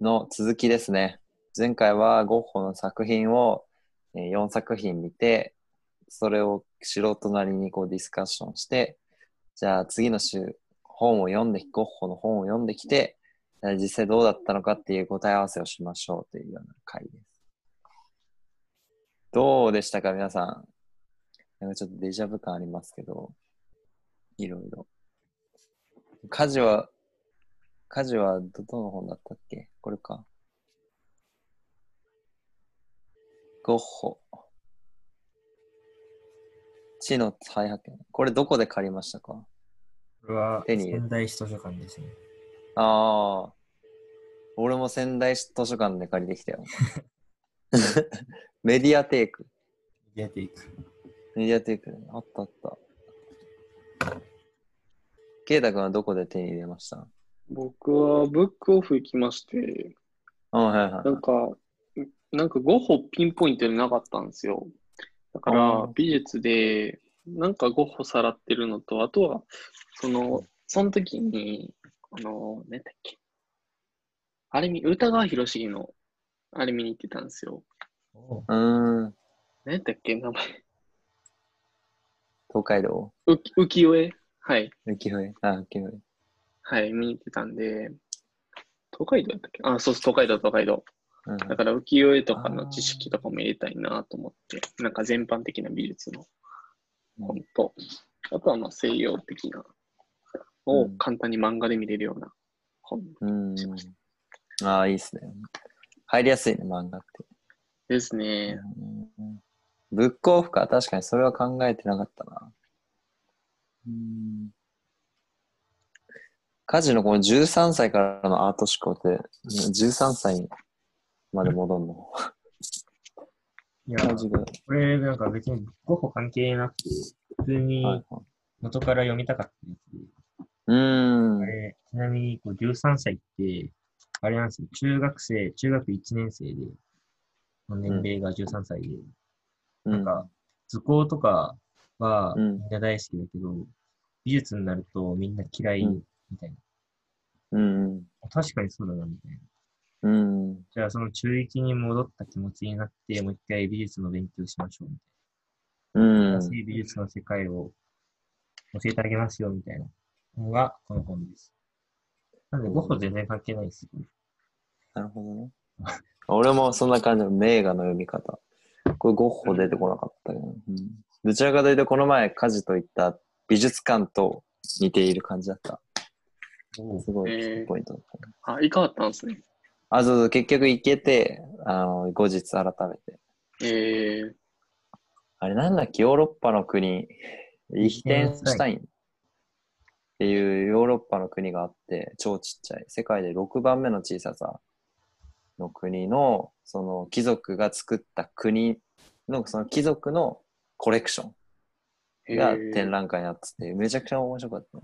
の続きですね。前回はゴッホの作品を4作品見て、それを素人なりにこうディスカッションして、じゃあ次の週、本を読んで、ゴッホの本を読んできて、実際どうだったのかっていう答え合わせをしましょうというような回です。どうでしたか、皆さん？なんかちょっとデジャブ感ありますけど、いろいろ。家事は、家事はど、どの本だったっけ？これか。ゴッホ。地の再発見。これどこで借りましたか？これは手に入れ仙台市図書館ですね。ああ。俺も仙台市図書館で借りてきたよ。メディアテーク。メディアテイク。メディアテークね。あったあった。ケイタ君はどこで手に入れました？僕はブックオフ行きまして、あはいはい。なんか、なんかゴッホピンポイントでなかったんですよ。だかあらー美術で、なんかゴッホさらってるのと、あとは、その、その時に、あの、何だっけ。あれ見、歌川広重の、あれ見に行ってたんですよ。おうーん。何だっけ、名前。東海道？浮浮世絵？はい。浮世絵あ、浮世絵。はい、見に行ってたんで、東海道だったっけ？あ、そうそう、東海道、東海道。うんだから浮世絵とかの知識とかも入れたいなと思って、なんか全般的な美術の本と、あとはまあ西洋的なをうん簡単に漫画で見れるような本うん。ああ、いいっすね。入りやすいね、漫画って。ですね。うんブックオフか。確かにそれは考えてなかったな。うん。カジのこの13歳からのアート思考って、13歳まで戻んの？いや。これなんか別にゴッホ関係なくて、普通はいにはい、元から読みたかったやつで、う。ーん。あ。れ、ちなみにこう13歳って、あれなんですよ、中学生、中学1年生で、の年齢が13歳で、なんか、図工とかはうん。みんな大好きだけど、美術になるとみんな嫌いうんみたいな。うん。確かにそうだな、みたいな。うん。じゃあその中1に戻った気持ちになって、もう一回美術の勉強しましょう、みたいうんな。。新しい美術の世界を教えてあげますよ、みたいなのがこの本です。なんで、ゴッホ全然関係ないです。なるほどね。俺もそんな感じの名画の読み方。これゴッホ出てこなかったけど、うん、どちらかというとこの前カジと言った美術館と似ている感じだった。すごいポイントだったね。あ、いかがったんですね。あ、そうそう、結局行けて、あの、後日改めて。えー、あれなんだっけ、ヨーロッパの国、リヒテンシュタインっていうヨーロッパの国があって、超ちっちゃい。世界で6番目の小ささの国の、その貴族が作った国の、その貴族のコレクションがえー展覧会になってて、めちゃくちゃ面白かったね。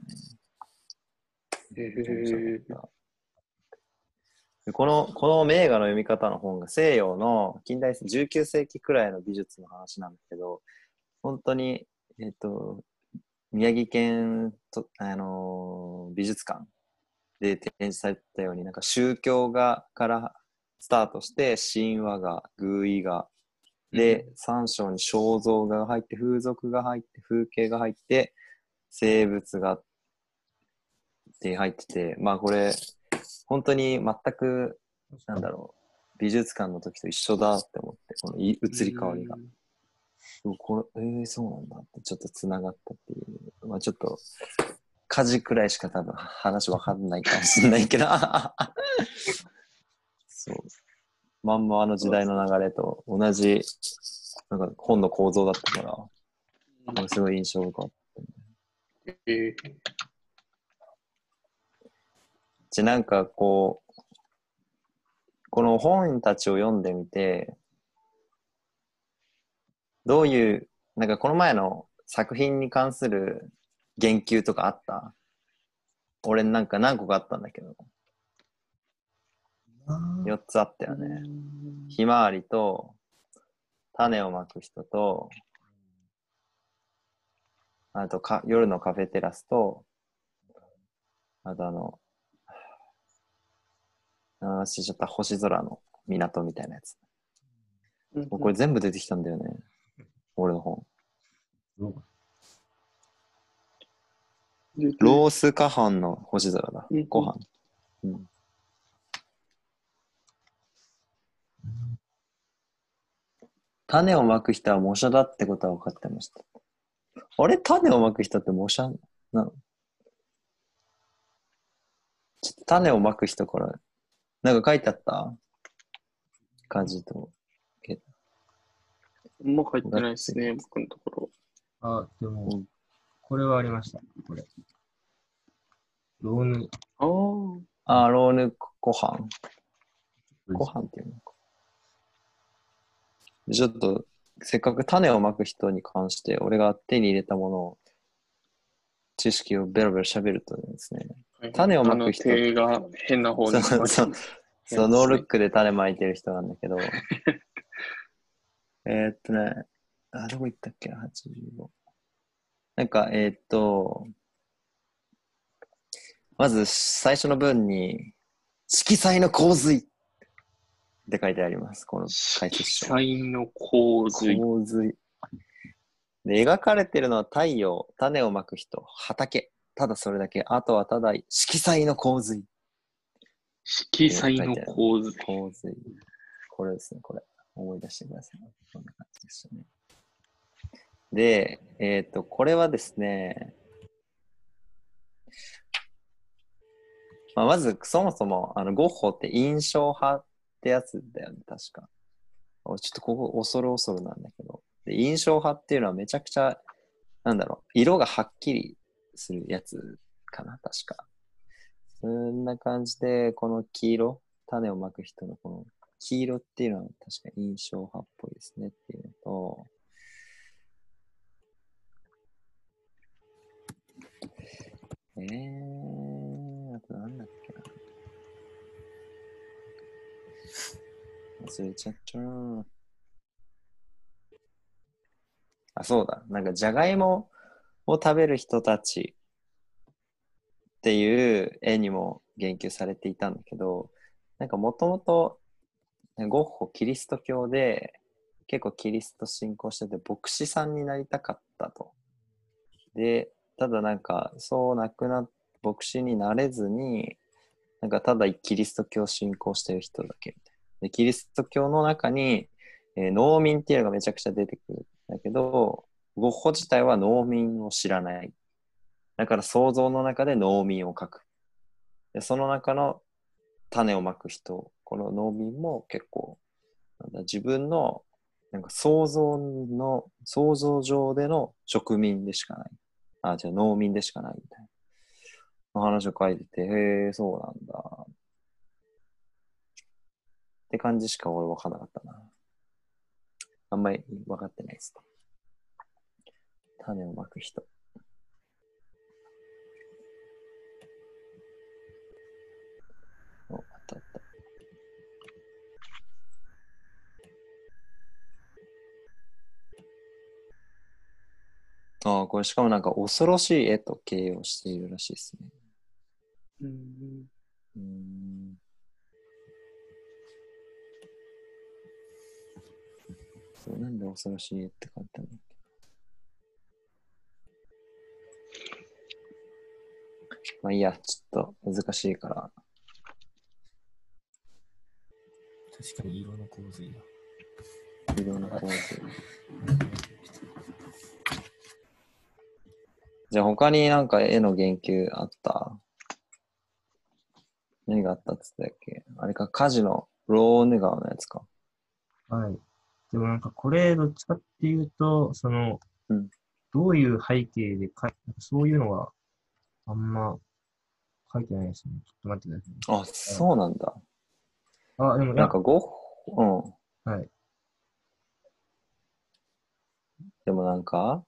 この、この名画の読み方の本が西洋の近代19世紀くらいの美術の話なんだけど、本当に、えっ、と、宮城県と、あのー美術館で展示されてたように、なんか宗教画からスタートして、神話画、寓意画、で、三章に肖像画が入って、風俗が入って、風景が入って、生物がって入ってて、まあこれ、本当に全く、なんだろう、美術館の時と一緒だって思って、このい移り変わりが。これ、えー、そうなんだって、ちょっと繋がったっていう。まあちょっと、家事くらいしか多分話わかんないかもしれないけど。そう。まんまあの時代の流れと同じ、なんか本の構造だったから、すごい印象深かった。えー、じゃなんかこう、この本たちを読んでみて、どういう、なんかこの前の作品に関する言及とかあった？俺なんか何個かあったんだけど、4つあったよね。ひまわりと、種をまく人と、あとか夜のカフェテラスと、あとあの、あーしちゃった星空の港みたいなやつ。うんもうこれ全部出てきたんだよね。俺の本。ロースカハンの星空だうん。ご飯。うん。種をまく人は模写だってことは分かってました。あれ？種をまく人って模写なの？ちょっと種をまく人から、なんか書いてあった？感じと。あんま書いてないですね、僕のところ。あ、でもうん、これはありました。これ。ローヌ、ああ。あー、ローヌご飯。ご飯っていうのか。ちょっと、せっかく種をまく人に関して、俺が手に入れたものを、知識をベラベラ喋るとですね、種をまく人あの手が変な方に。そうそうそう、ノールックで種まいてる人なんだけど、えーっとね、あ、どこ行ったっけ？な、85。なんか、えーっと、まず最初の文に、色彩の洪水って書いてあります、この解説書。色彩の洪水。洪水。で、描かれてるのは太陽、種をまく人、畑。ただそれだけ。あとはただ色彩の洪水。色彩の洪水。洪水。これですね、これ。思い出してください。こんな感じでしたね。で、えっ、と、これはですね、まあ、まず、そもそも、あの、ゴッホって印象派ってやつだよね、確か。おちょっとここ、恐る恐るなんだけど。で印象派っていうのはめちゃくちゃ、なんだろう、色がはっきりするやつかな、確か。そんな感じで、この黄色、種をまく人のこの黄色っていうのは確か印象派っぽいですねっていうのと、えー、あとなんだっけな。忘れちゃったあ、そうだ。なんか、じゃがいもを食べる人たちっていう絵にも言及されていたんだけど、なんかもともとゴッホキリスト教で結構キリスト信仰してて牧師さんになりたかったと。で、ただなんかそうなくなっ、牧師になれずに、なんかただキリスト教を信仰してる人だけみたいな。で、キリスト教の中に、えー農民っていうのがめちゃくちゃ出てくるんだけど、ゴッホ自体は農民を知らない。だから想像の中で農民を描く。で、その中の種をまく人、この農民も結構、なんだ自分のなんか想像の、想像上での植民でしかない。あ、じゃあ農民でしかないみたいな。話を書いてて、へえ、そうなんだ。って感じしか俺分かんなかったな。あんまり分かってないですね。種をまく人。お、あったあった。ああ、これしかもなんか恐ろしい絵と形容しているらしいですね。うんうーん。そうなんで恐ろしい絵って書いてあるんだっけまあいいや、ちょっと難しいから。確かに色の洪水だ。いろんな構図。じゃあ他になんか絵の言及あった？何があったっつったっけ？あれか、火事のローネ川のやつか。はい。でもなんかこれ、どっちかっていうと、その、うんどういう背景でかそういうのは、あんま書いてないですね。ちょっと待ってくださいね。あ、そうなんだ。あ、でも、なんかゴッホ、うん。はい。でもなんか、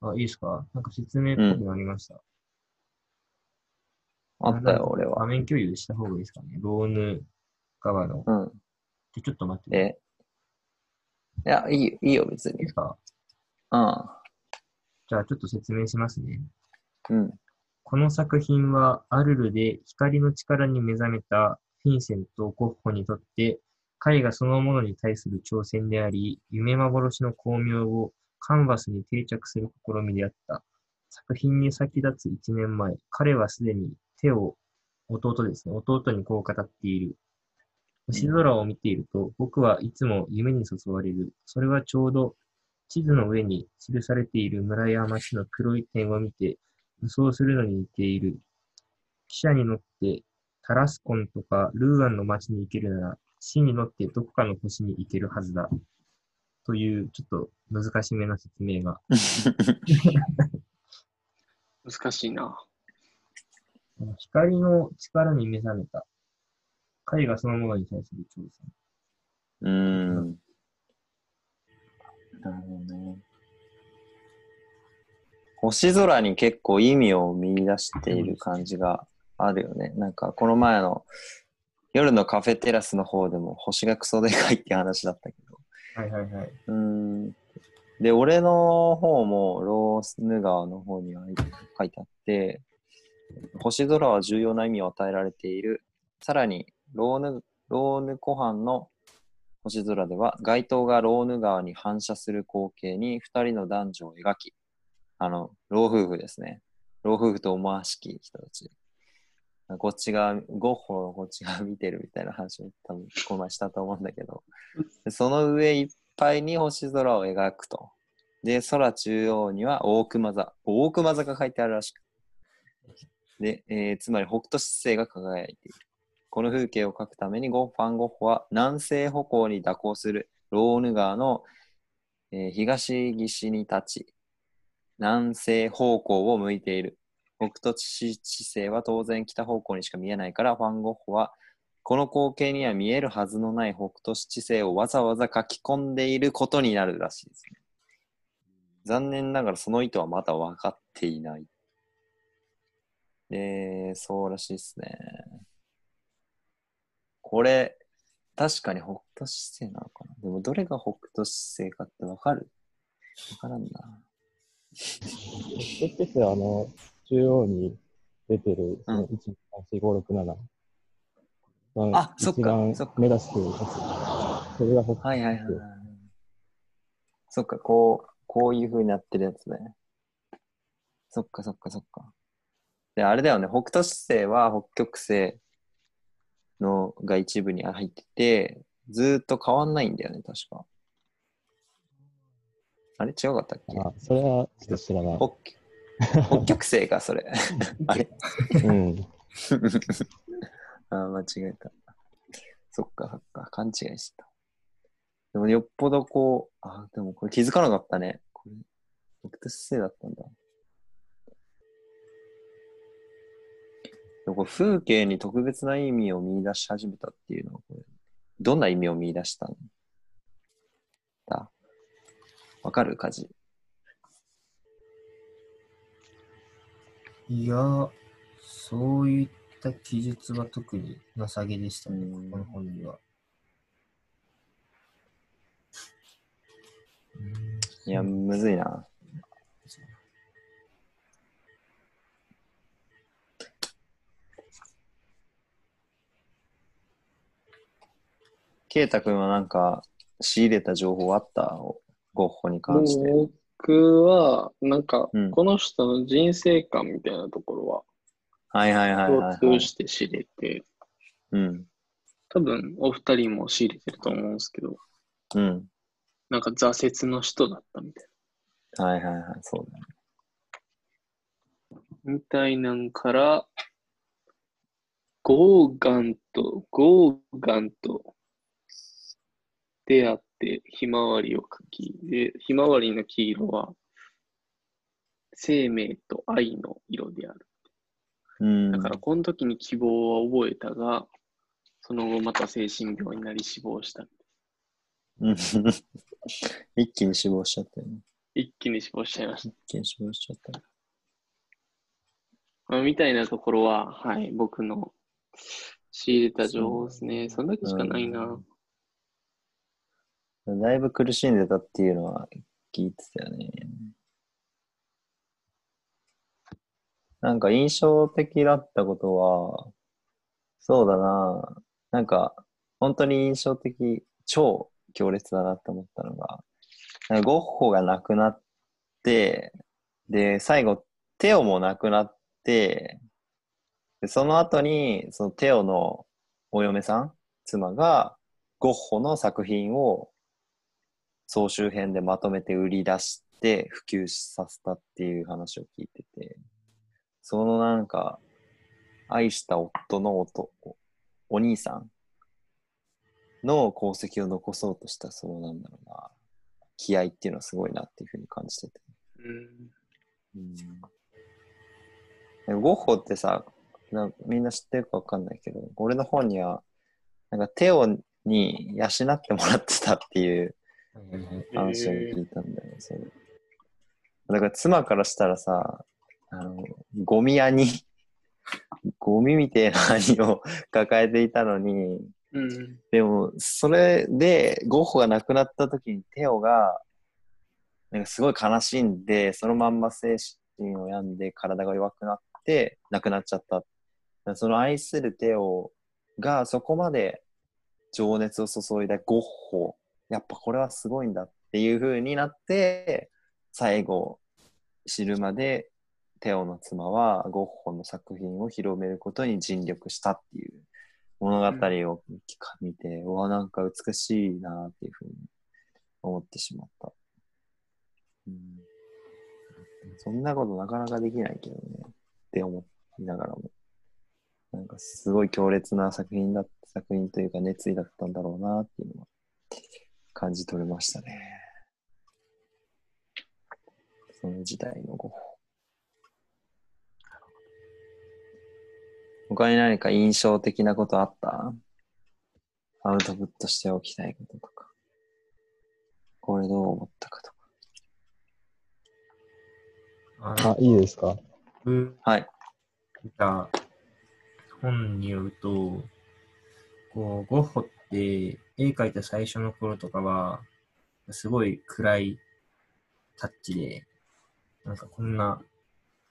あ、いいですか？なんか説明っぽくなりました。あったよ、俺画は。面共有した方がいいですかね？ローヌ側の。うん。でちょっと待って。いえ、いや、いいよ、いいよ、別にいで。すか？うん。じゃあちょっと説明しますね。うん。この作品はアルルで光の力に目覚めたフィンセント・ゴッホにとって絵画そのものに対する挑戦であり、夢幻の巧妙をカンバスに定着する試みであった。作品に先立つ1年前、彼はすでに手を、弟ですね、弟にこう語っている。星空を見ていると、僕はいつも夢に誘われる。それはちょうど地図の上に記されている村や町の黒い点を見て、武装するのに似ている。汽車に乗ってタラスコンとかルーアンの町に行けるなら、死に乗ってどこかの星に行けるはずだ。という、ちょっと難しめな説明が。難しいな。光の力に目覚めた。絵画そのものに対する挑戦。うーん。なるほどね。星空に結構意味を見出している感じがあるよね。なんかこの前の夜のカフェテラスの方でも星がクソでかいって話だったけど。はいはいはい。うーん。で、俺の方もロースヌ川の方には書いてあって、星空は重要な意味を与えられている。さらに、ローヌ、ローヌ湖畔の星空では、街灯がローヌ川に反射する光景に二人の男女を描き、あの、老夫婦ですね。老夫婦と思わしき人たち。こっちが、ゴッホのこっちが見てるみたいな話を多分この前したと思うんだけど、でその上いっぱいに星空を描くと。で、空中央には大熊座。大熊座が書いてあるらしく。で、えーつまり北斗七星が輝いている。この風景を描くためにゴッファン・ゴッホは南西方向に蛇行するローヌ川の、えー東岸に立ち、南西方向を向いている。北斗七星は当然北方向にしか見えないから、ファン・ゴッホはこの光景には見えるはずのない北斗七星をわざわざ書き込んでいることになるらしいですね。残念ながらその意図はまだ分かっていない。で、そうらしいですね。これ、確かに北斗七星なのかなでもどれが北斗七星かって分かる？分からんな。北斗七星はあの、中央に出てる、その1、2、3、4、5、6、7。あそっかそっか目指してるやつ。それが北斗はいはいはいはい。そっか、こう、こういう風になってるやつね。そっかそっかそっか。で、あれだよね、北斗七星は北極星のが一部に入ってて、ずーっと変わんないんだよね、確か。あれ違うかったっけ？あ、それはちょっと知らない。北北極星か、それ。あれうん。あー間違えた。そっかそっか、勘違いした。でもよっぽどこう、あ、でもこれ気づかなかったね。これ、北斗七星だったんだ。でもこれ風景に特別な意味を見出し始めたっていうのは、これ、どんな意味を見出したんだ？わかるかじ。いや、そういった記述は特になさげでしたね、うんこの本には。うんいや、むずいな。ケイタ君はなんか仕入れた情報あった？ゴッホに関して。僕は、なんかうん、この人の人生観みたいなところは、はいはいはいはい、は共い通して知れて、うん。多分お二人も仕入れてると思うんですけど、うん。なんか挫折の人だったみたいはいはいはい。そうだね。な。みたいなんから、ゴーガンと、ゴーガンと出会ってひまわりを描き、で、ひまわりの黄色は生命と愛の色である。うん。だから、この時に希望は覚えたが、その後また精神病になり死亡した。うん 一気に死亡しちゃったよね。一気に死亡しちゃいました。一気に死亡しちゃった。まあ、みたいなところは、はい、僕の仕入れた情報ですね。そんだけしかないな。だいぶ苦しんでたっていうのは聞いてたよね。なんか印象的だったことは、そうだな、なんか、本当に印象的、超強烈だなって思ったのが、ゴッホが亡くなって、で、最後、テオも亡くなって、でその後に、そのテオのお嫁さん、妻が、ゴッホの作品を総集編でまとめて売り出して普及させたっていう話を聞いてて、そのなんか、愛した夫のおおお兄さんの功績を残そうとした、そうなんだろうな、気合っていうのはすごいなっていうふうに感じてて。うん。うんゴッホってさなみんな知ってるかわかんないけど、俺の本には、なんかテオに養ってもらってたっていう話を聞いたんだよね。それだから妻からしたらさ、あの、ゴミ屋に、ゴミみたいな兄を抱えていたのに、うん。でも、それで、ゴッホが亡くなった時にテオが、なんかすごい悲しんで、そのまんま精神を病んで体が弱くなって亡くなっちゃった。その愛するテオがそこまで情熱を注いだゴッホ、やっぱこれはすごいんだっていう風になって、最後知るまでテオの妻はゴッホの作品を広めることに尽力したっていう物語を見て、うわ、なんか美しいなっていうふうに思ってしまった。うん、そんなことなかなかできないけどねって思いながらも。なんかすごい強烈な作品だ作品というか熱意だったんだろうなっていうのは感じ取れましたね。その時代のゴッホ。他に何か印象的なことあった？アウトプットしておきたいこととか。これどう思ったかとか。ああ、いいですか？僕はい。見た本によると、こう、ゴッホって絵描いた最初の頃とかは、すごい暗いタッチで、なんかこんな、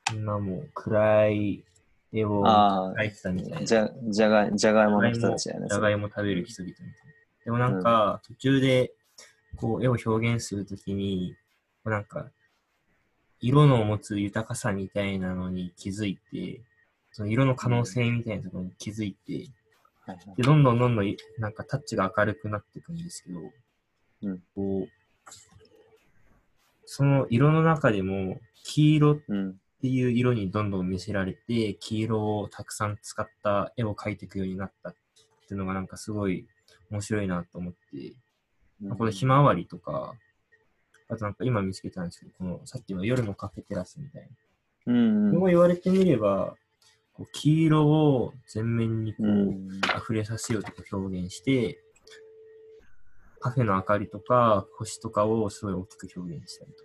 こんなもう暗い絵をあ描いてたみたいあ、な。じゃ、じゃがい、じゃがいもの人たちだよね。じゃがいも食べる人々みたいな。でもなんか、途中で、こう、絵を表現するときに、こうなんか、色の持つ豊かさみたいなのに気づいて、その色の可能性みたいなところに気づいて、はいはいで、どんどんどんどん、なんかタッチが明るくなっていくんですけど、うんこう、その色の中でも、黄色っうん。ていう色にどんどん見せられて、黄色をたくさん使った絵を描いていくようになったっていうのがなんかすごい面白いなと思って、まあこのひまわりとか、あとなんか今見つけたんですけど、このさっきの夜のカフェテラスみたいな。うん。こう言われてみれば、こう黄色を全面にこう、うん。溢れさせようとか表現して、カフェの明かりとか星とかをすごい大きく表現したりとか、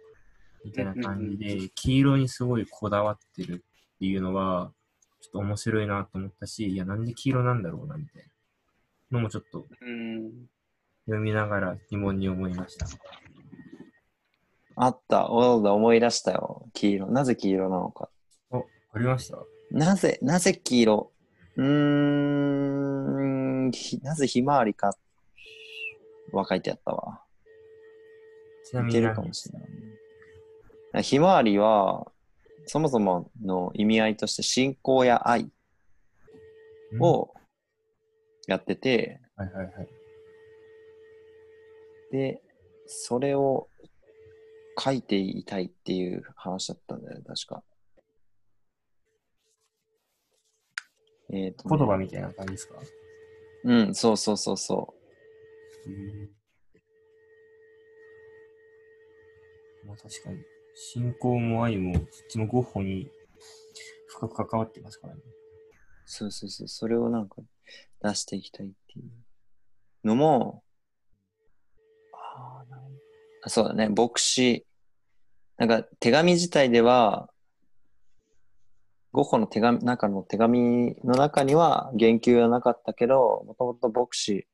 みたいな感じで、黄色にすごいこだわってるっていうのは、ちょっと面白いなと思ったし、いや、なんで黄色なんだろうな、みたいなのもちょっとうん。読みながら疑問に思いました。あった。おだ思い出したよ。黄色。なぜ黄色なのか。ありました？なぜ、なぜ黄色？うーん、ひなぜひまわりかは書いてあったわ。ちないみにけるかもしれない。ひまわりは、そもそもの意味合いとして信仰や愛うんをやってて、はいはいはい。で、それを書いていたいっていう話だったんだよね、確か。えっ、とね。言葉みたいな感じですか？うん、そうそうそうそまあ確かに、信仰も愛も、そっちのゴッホに深く関わってますからね。う。そうそうそう、それをなんか出していきたいっていうのも、あそうだね、牧師、なんか手紙自体では、ゴッホの手紙、中の手紙の中には言及はなかったけど、もともと牧師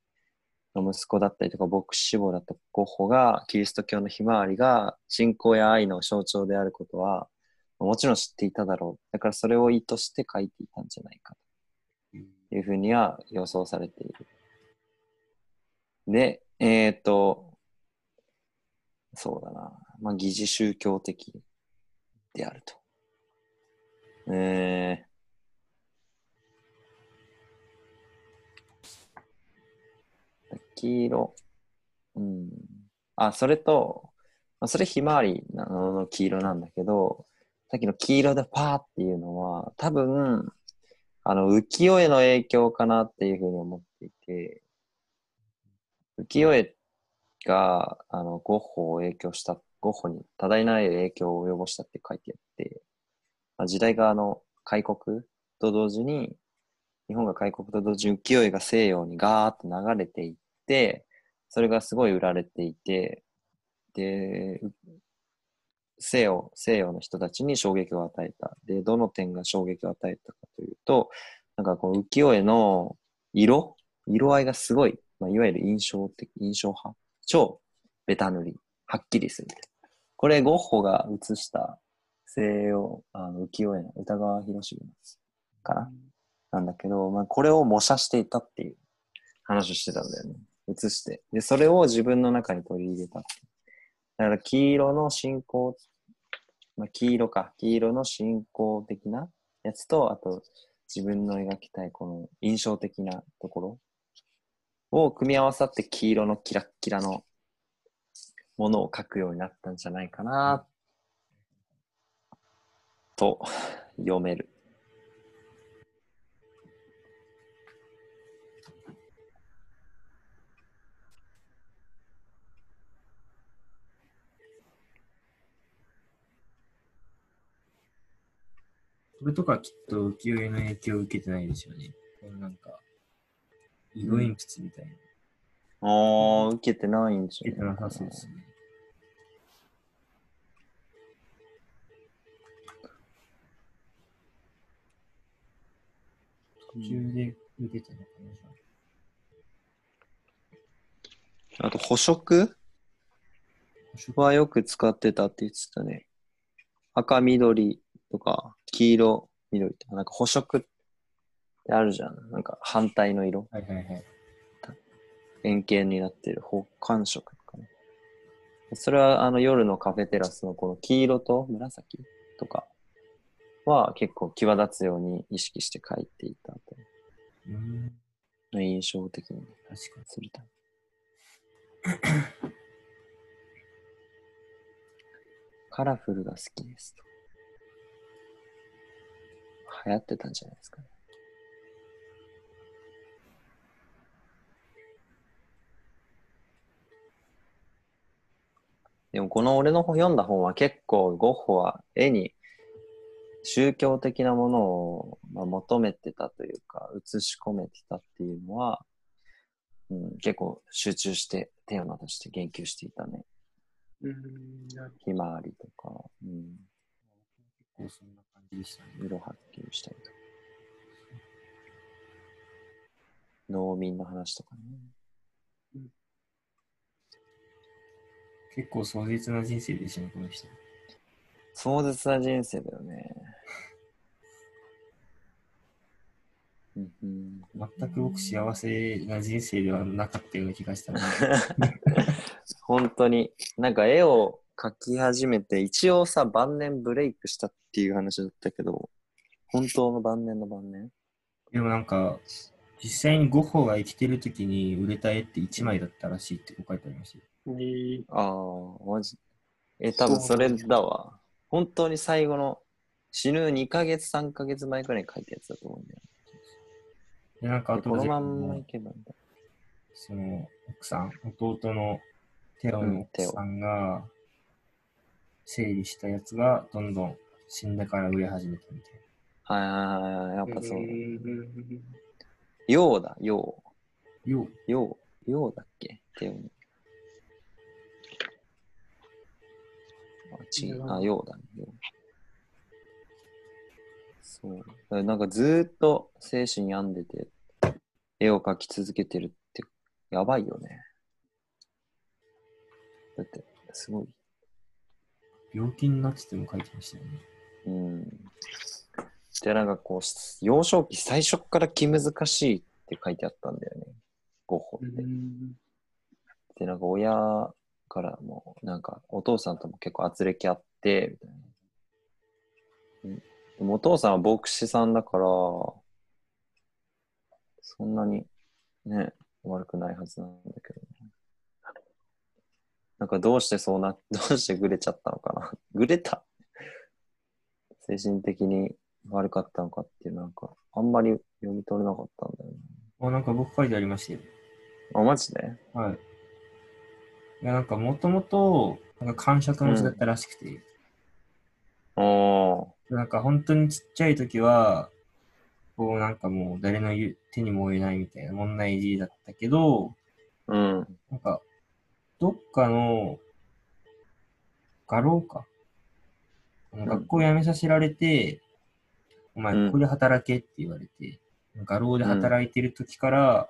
の息子だったりとか、牧師志望だったゴッホが、キリスト教のひまわりが信仰や愛の象徴であることは、もちろん知っていただろう。だからそれを意図して書いていたんじゃないかというふうには予想されている。で、えっ、と、そうだな。まあ、疑似宗教的であると。えー、黄色。うん。あ、それと、それひまわりの黄色なんだけど、さっきの黄色でパーっていうのは、多分、あの、浮世絵の影響かなっていうふうに思っていて、浮世絵が、あの、ゴッホを影響した、ゴッホに多大な影響を及ぼしたって書いてあって、まあ、時代があの、開国と同時に、日本が開国と同時に浮世絵が西洋にガーッと流れていって、それがすごい売られていて、で、西洋、西洋の人たちに衝撃を与えた。で、どの点が衝撃を与えたかというと、なんかこう浮世絵の色色合いがすごい、まあ、いわゆる印象的、印象派超ベタ塗り。はっきりする。これ、ゴッホが写した西洋、あの浮世絵の歌川広重かな？なんだけど、まあ、これを模写していたっていう話をしてたんだよね。写して。で、それを自分の中に取り入れた。だから黄色の信仰、まあ、黄色か。黄色の信仰的なやつと、あと自分の描きたいこの印象的なところを組み合わさって黄色のキラッキラのものを描くようになったんじゃないかなっ、と読める。これとかきっと浮世絵の影響を受けてないですよね。なんか、色鉛筆みたいな。ああ、受けてないんじゃ受けてなさそうですね。途中で受けてるのかなじゃああと、補色はよく使ってたって言ってたね。赤緑とか、黄色、緑とか、なんか補色ってあるじゃん。なんか反対の色。はいはいはい。円形になってる補完色とかね。それはあの夜のカフェテラスのこの黄色と紫とかは結構際立つように意識して描いていたと。うん、印象的に確かに。するため。カラフルが好きですと。流行ってたんじゃないですかね。でもこの俺の読んだ本は結構ゴッホは絵に宗教的なものを、まあ、求めてたというか写し込めてたっていうのは、うん、結構集中してテーマとして言及していたね。ひまわりとか、うん、結構そんな感じでしたね。色はっきりしたりとか。農民の話とかね。結構壮絶な人生でしたね、この人。壮絶な人生だよね。うんうん全く僕幸せな人生ではなかったような気がしたので。本当に、なんか絵を描き始めて、一応さ、晩年ブレイクしたっていう話だったけど、本当の晩年の晩年？でもなんか、実際にゴッホが生きてる時に売れた絵って1枚だったらしいって書いてありまし。えーああ、マジ？え、多分それだわ。本当に最後の死ぬ2ヶ月、3ヶ月前くらいに書いたやつだと思うんだよ。で、なんかでこのまんまいけばいいんだ。その奥さん、弟のテオの奥さんが整理したやつがどんどん死んだから売れ始めたみたいはいはいはいはい、やっぱそうだ。んようだ、よう、う。よう、ようだっけ？手を。あ、違う。あ、ようだね。そう。なんかずーっと精神病んでて、絵を描き続けてるって、やばいよね。だって、すごい。病気になってても書いてましたよね。うん。で、なんかこう、幼少期最初から気難しいって書いてあったんだよね。ゴッホって。って、なんか親からも、なんかお父さんとも結構圧力あって、みたいな。うんでもお父さんは牧師さんだから、そんなにね、悪くないはずなんだけど、ね、なんかどうしてそうな、どうしてぐれちゃったのかな。ぐれた精神的に悪かったのかっていう、なんか、あんまり読み取れなかったんだよね。あ、なんか僕書いてありましたよ。あ、マジで？はい。いや、なんかもともと、なんか感触持ちだったらしくて、おー。なんか本当にちっちゃい時は、こうなんかもう誰の言う手にも負えないみたいな問題児だったけど、うん。なんか、どっかの画廊か。あのん学校辞めさせられて、お前うんここで働けって言われて、画廊で働いてる時から、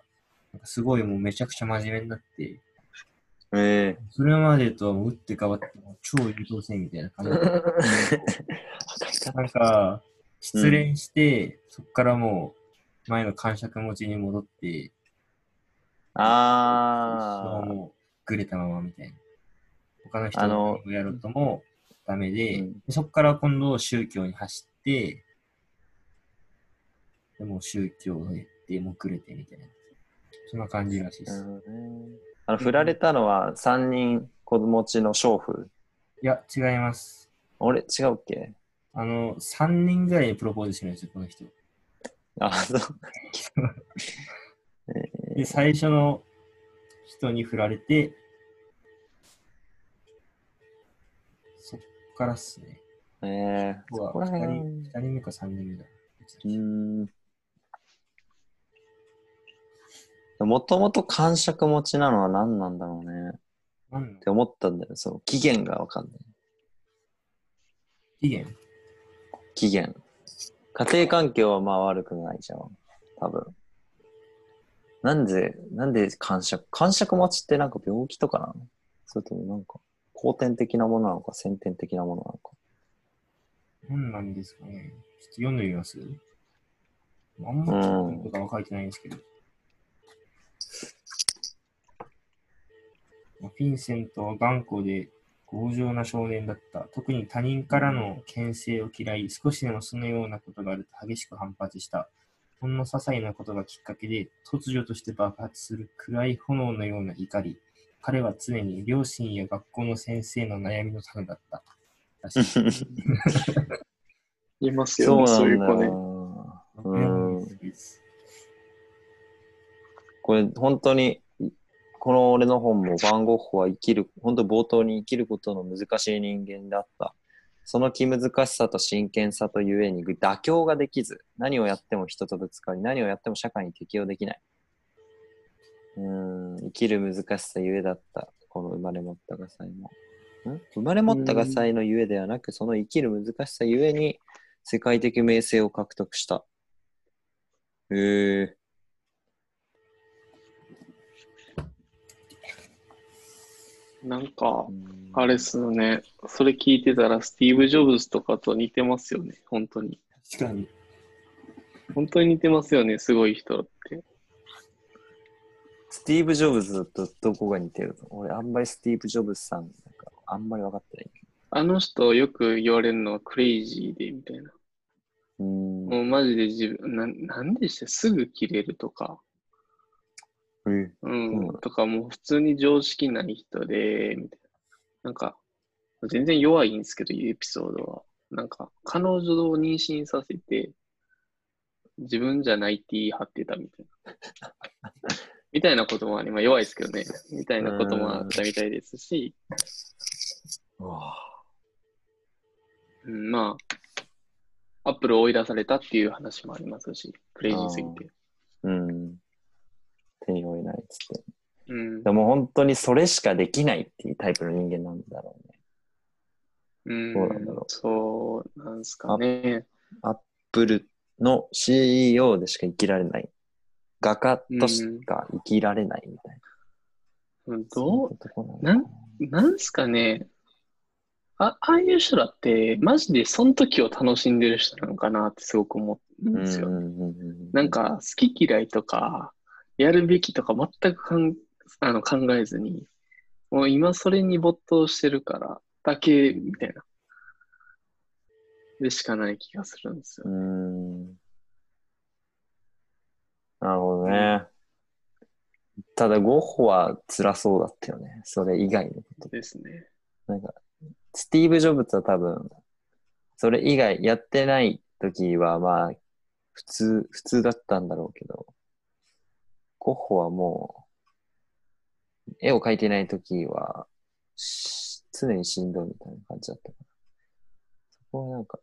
なんかすごいもうめちゃくちゃ真面目になって、ええそれまでとはもう打って変わって超優等生みたいな感じで。なんか、失恋して、そっからもう前の感触持ちに戻って、あもうぐれたままみたいな。他の人あのをやろうともダメで、うんでそこから今度宗教に走って、でもう宗教をやって、もうぐれてみたいな。そんな感じらしいであ。なす。るほどね。あの、振られたのは3人子持ちの娼婦。いや、違います。俺、違うっけ？あの、3人ぐらいにプロポーズしてるんですよ、この人。あ、そう。で、最初の人に振られて、そっからっすね。ええここら辺2人二人目か3人目だ。うーん。もともと感触持ちなのは何なんだろうね。んのて思ったんだよ。その期限がわかんない。期限期限。家庭環境はまあ悪くないじゃん。多分。なんで、なんで感触？感触持ちってなんか病気とかなの？それともなんか後天的なものなのか先天的なものなのか。何なんですかね。ちょっと読んでみます？あんま聞いたことが書いてないんですけど。まあフィンセントは頑固で強情な少年だった。特に他人からの牽制を嫌い、少しでもそのようなことがあると激しく反発した。ほんの些細なことがきっかけで突如として爆発する暗い炎のような怒り。彼は常に両親や学校の先生の悩みの種だった。い いますそうよね、そういう子ね。なんだよ。うん。これ本当に、この俺の本も番ゴッホは生きる、本当冒頭に生きることの難しい人間であった。その気難しさと真剣さとゆえに妥協ができず、何をやっても人とぶつかり、何をやっても社会に適応できない。うん、生きる難しさゆえだった。この生まれ持った画才も。ん？生まれ持った画才のゆえではなく、その生きる難しさゆえに世界的名声を獲得した。へえなんかう、んあれっすよね。それ聞いてたら、スティーブ・ジョブズとかと似てますよね、本当に。確かに。本当に似てますよね、すごい人って。スティーブ・ジョブズとどこが似てるの？俺、あんまりスティーブ・ジョブズさん、なんかあんまり分かってないけあの人よく言われるのはクレイジーで、みたいな。ど。うーん。もうマジで自分、ななんでしてすぐ切れるとか、えうん、うんとかもう普通に常識ない人で、みたいな。なんか、全然弱いんですけど、エピソードは。なんか、彼女を妊娠させて、自分じゃないって言い張ってたみたいな。みたいなこともあり、まあ弱いですけどね。みたいなこともあったみたいですし、うん、まあ、アップルを追い出されたっていう話もありますし、クレイジーすぎて。うん。手に負えないっつって。うんでも本当にそれしかできないっていうタイプの人間なんだろうね。うんどうなんだろうそうなんですかね。アップルの CEO でしか生きられない。画家としか生きられないみたいうんな。どう？なのかなんすかね。あああいう人らって、マジでその時を楽しんでる人なのかなってすごく思うんなですよ。なんか、好き嫌いとか、やるべきとか全くかんあの考えずに、もう今それに没頭してるから、だけ、みたいな。でしかない気がするんですよ。ん。なるほどね。ただ、ゴッホは辛そうだったよね。それ以外のこと。ですね。なんか、スティーブ・ジョブズは多分、それ以外やってない時はまあ、普通、普通だったんだろうけど、ゴッホはもう、絵を描いてない時は、常にしんどいみたいな感じだったから。そこはなんか、